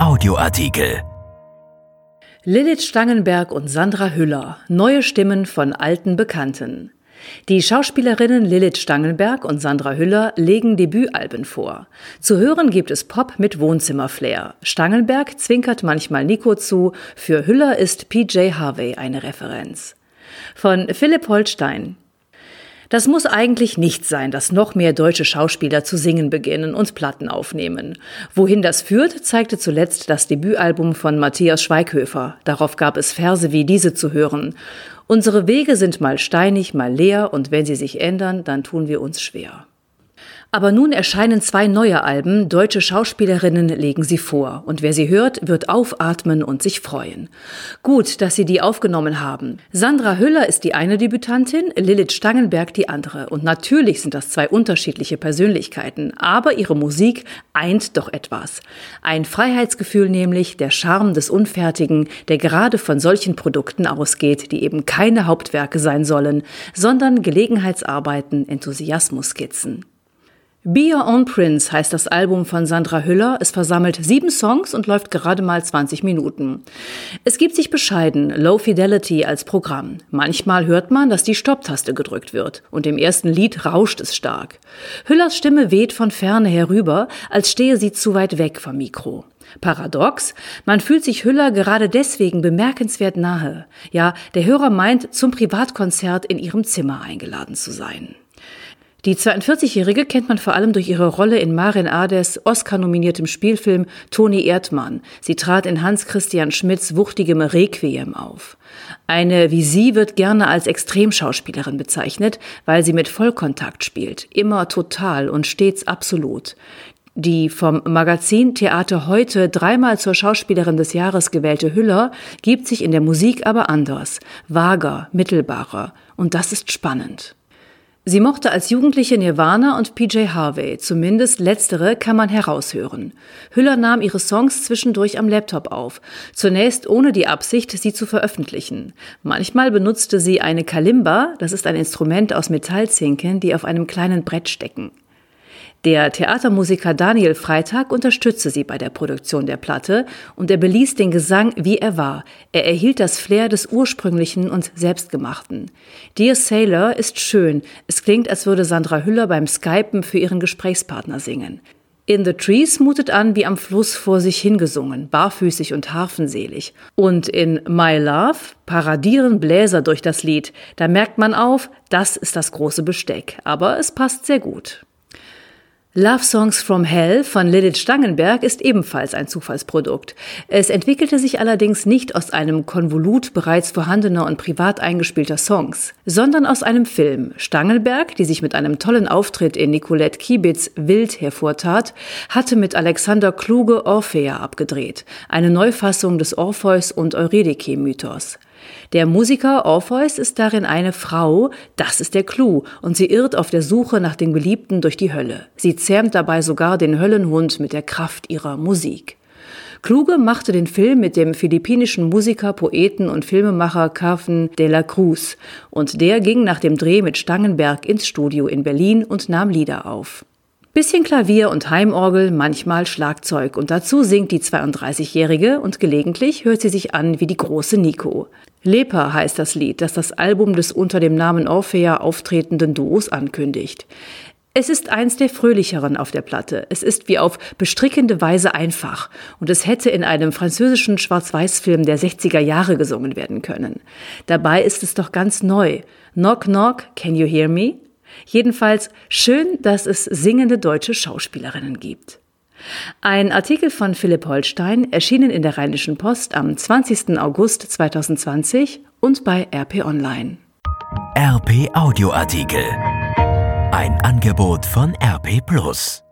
Audioartikel. Lilith Stangenberg und Sandra Hüller. Neue Stimmen von alten Bekannten. Die Schauspielerinnen Lilith Stangenberg und Sandra Hüller legen Debütalben vor. Zu hören gibt es Pop mit Wohnzimmerflair. Stangenberg zwinkert manchmal Nico zu, für Hüller ist PJ Harvey eine Referenz. Von Philipp Holstein. Das muss eigentlich nicht sein, dass noch mehr deutsche Schauspieler zu singen beginnen und Platten aufnehmen. Wohin das führt, zeigte zuletzt das Debütalbum von Matthias Schweighöfer. Darauf gab es Verse wie diese zu hören. Unsere Wege sind mal steinig, mal leer, und wenn sie sich ändern, dann tun wir uns schwer. Aber nun erscheinen zwei neue Alben, deutsche Schauspielerinnen legen sie vor, und wer sie hört, wird aufatmen und sich freuen. Gut, dass sie die aufgenommen haben. Sandra Hüller ist die eine Debütantin, Lilith Stangenberg die andere, und natürlich sind das zwei unterschiedliche Persönlichkeiten, aber ihre Musik eint doch etwas. Ein Freiheitsgefühl nämlich, der Charme des Unfertigen, der gerade von solchen Produkten ausgeht, die eben keine Hauptwerke sein sollen, sondern Gelegenheitsarbeiten, Enthusiasmusskizzen. Be Your Own Prince heißt das Album von Sandra Hüller. Es versammelt sieben Songs und läuft gerade mal 20 Minuten. Es gibt sich bescheiden Low Fidelity als Programm. Manchmal hört man, dass die Stopptaste gedrückt wird und im ersten Lied rauscht es stark. Hüllers Stimme weht von ferne herüber, als stehe sie zu weit weg vom Mikro. Paradox, man fühlt sich Hüller gerade deswegen bemerkenswert nahe. Ja, der Hörer meint, zum Privatkonzert in ihrem Zimmer eingeladen zu sein. Die 42-Jährige kennt man vor allem durch ihre Rolle in Marin Ades Oscar-nominiertem Spielfilm Toni Erdmann. Sie trat in Hans-Christian Schmidts wuchtigem Requiem auf. Eine wie sie wird gerne als Extremschauspielerin bezeichnet, weil sie mit Vollkontakt spielt, immer total und stets absolut. Die vom Magazin Theater heute dreimal zur Schauspielerin des Jahres gewählte Hüller gibt sich in der Musik aber anders, vager, mittelbarer. Und das ist spannend. Sie mochte als Jugendliche Nirvana und PJ Harvey, zumindest letztere kann man heraushören. Hüller nahm ihre Songs zwischendurch am Laptop auf, zunächst ohne die Absicht, sie zu veröffentlichen. Manchmal benutzte sie eine Kalimba, das ist ein Instrument aus Metallzinken, die auf einem kleinen Brett stecken. Der Theatermusiker Daniel Freitag unterstützte sie bei der Produktion der Platte und er beließ den Gesang, wie er war. Er erhielt das Flair des ursprünglichen und selbstgemachten. Dear Sailor ist schön. Es klingt, als würde Sandra Hüller beim Skypen für ihren Gesprächspartner singen. In the Trees mutet an wie am Fluss vor sich hingesungen, barfüßig und harfenselig. Und in My Love paradieren Bläser durch das Lied. Da merkt man auf, das ist das große Besteck. Aber es passt sehr gut. Love Songs from Hell von Lilith Stangenberg ist ebenfalls ein Zufallsprodukt. Es entwickelte sich allerdings nicht aus einem Konvolut bereits vorhandener und privat eingespielter Songs, sondern aus einem Film. Stangenberg, die sich mit einem tollen Auftritt in Nicolette Kiebitz wild hervortat, hatte mit Alexander Kluge Orphea abgedreht, eine Neufassung des Orpheus und Eurydike-Mythos. Der Musiker Orpheus ist darin eine Frau, das ist der Clou, und sie irrt auf der Suche nach dem Geliebten durch die Hölle. Sie zähmt dabei sogar den Höllenhund mit der Kraft ihrer Musik. Kluge machte den Film mit dem philippinischen Musiker, Poeten und Filmemacher Carven de la Cruz und der ging nach dem Dreh mit Stangenberg ins Studio in Berlin und nahm Lieder auf. Bisschen Klavier und Heimorgel, manchmal Schlagzeug und dazu singt die 32-Jährige und gelegentlich hört sie sich an wie die große Nico. Leper heißt das Lied, das das Album des unter dem Namen Orphea auftretenden Duos ankündigt. Es ist eins der fröhlicheren auf der Platte. Es ist wie auf bestrickende Weise einfach und es hätte in einem französischen Schwarz-Weiß-Film der 60er Jahre gesungen werden können. Dabei ist es doch ganz neu. Knock, knock, can you hear me? Jedenfalls schön, dass es singende deutsche Schauspielerinnen gibt. Ein Artikel von Philipp Holstein, erschienen in der Rheinischen Post am 20. August 2020 und bei RP Online. RP Audioartikel. Ein Angebot von RP Plus.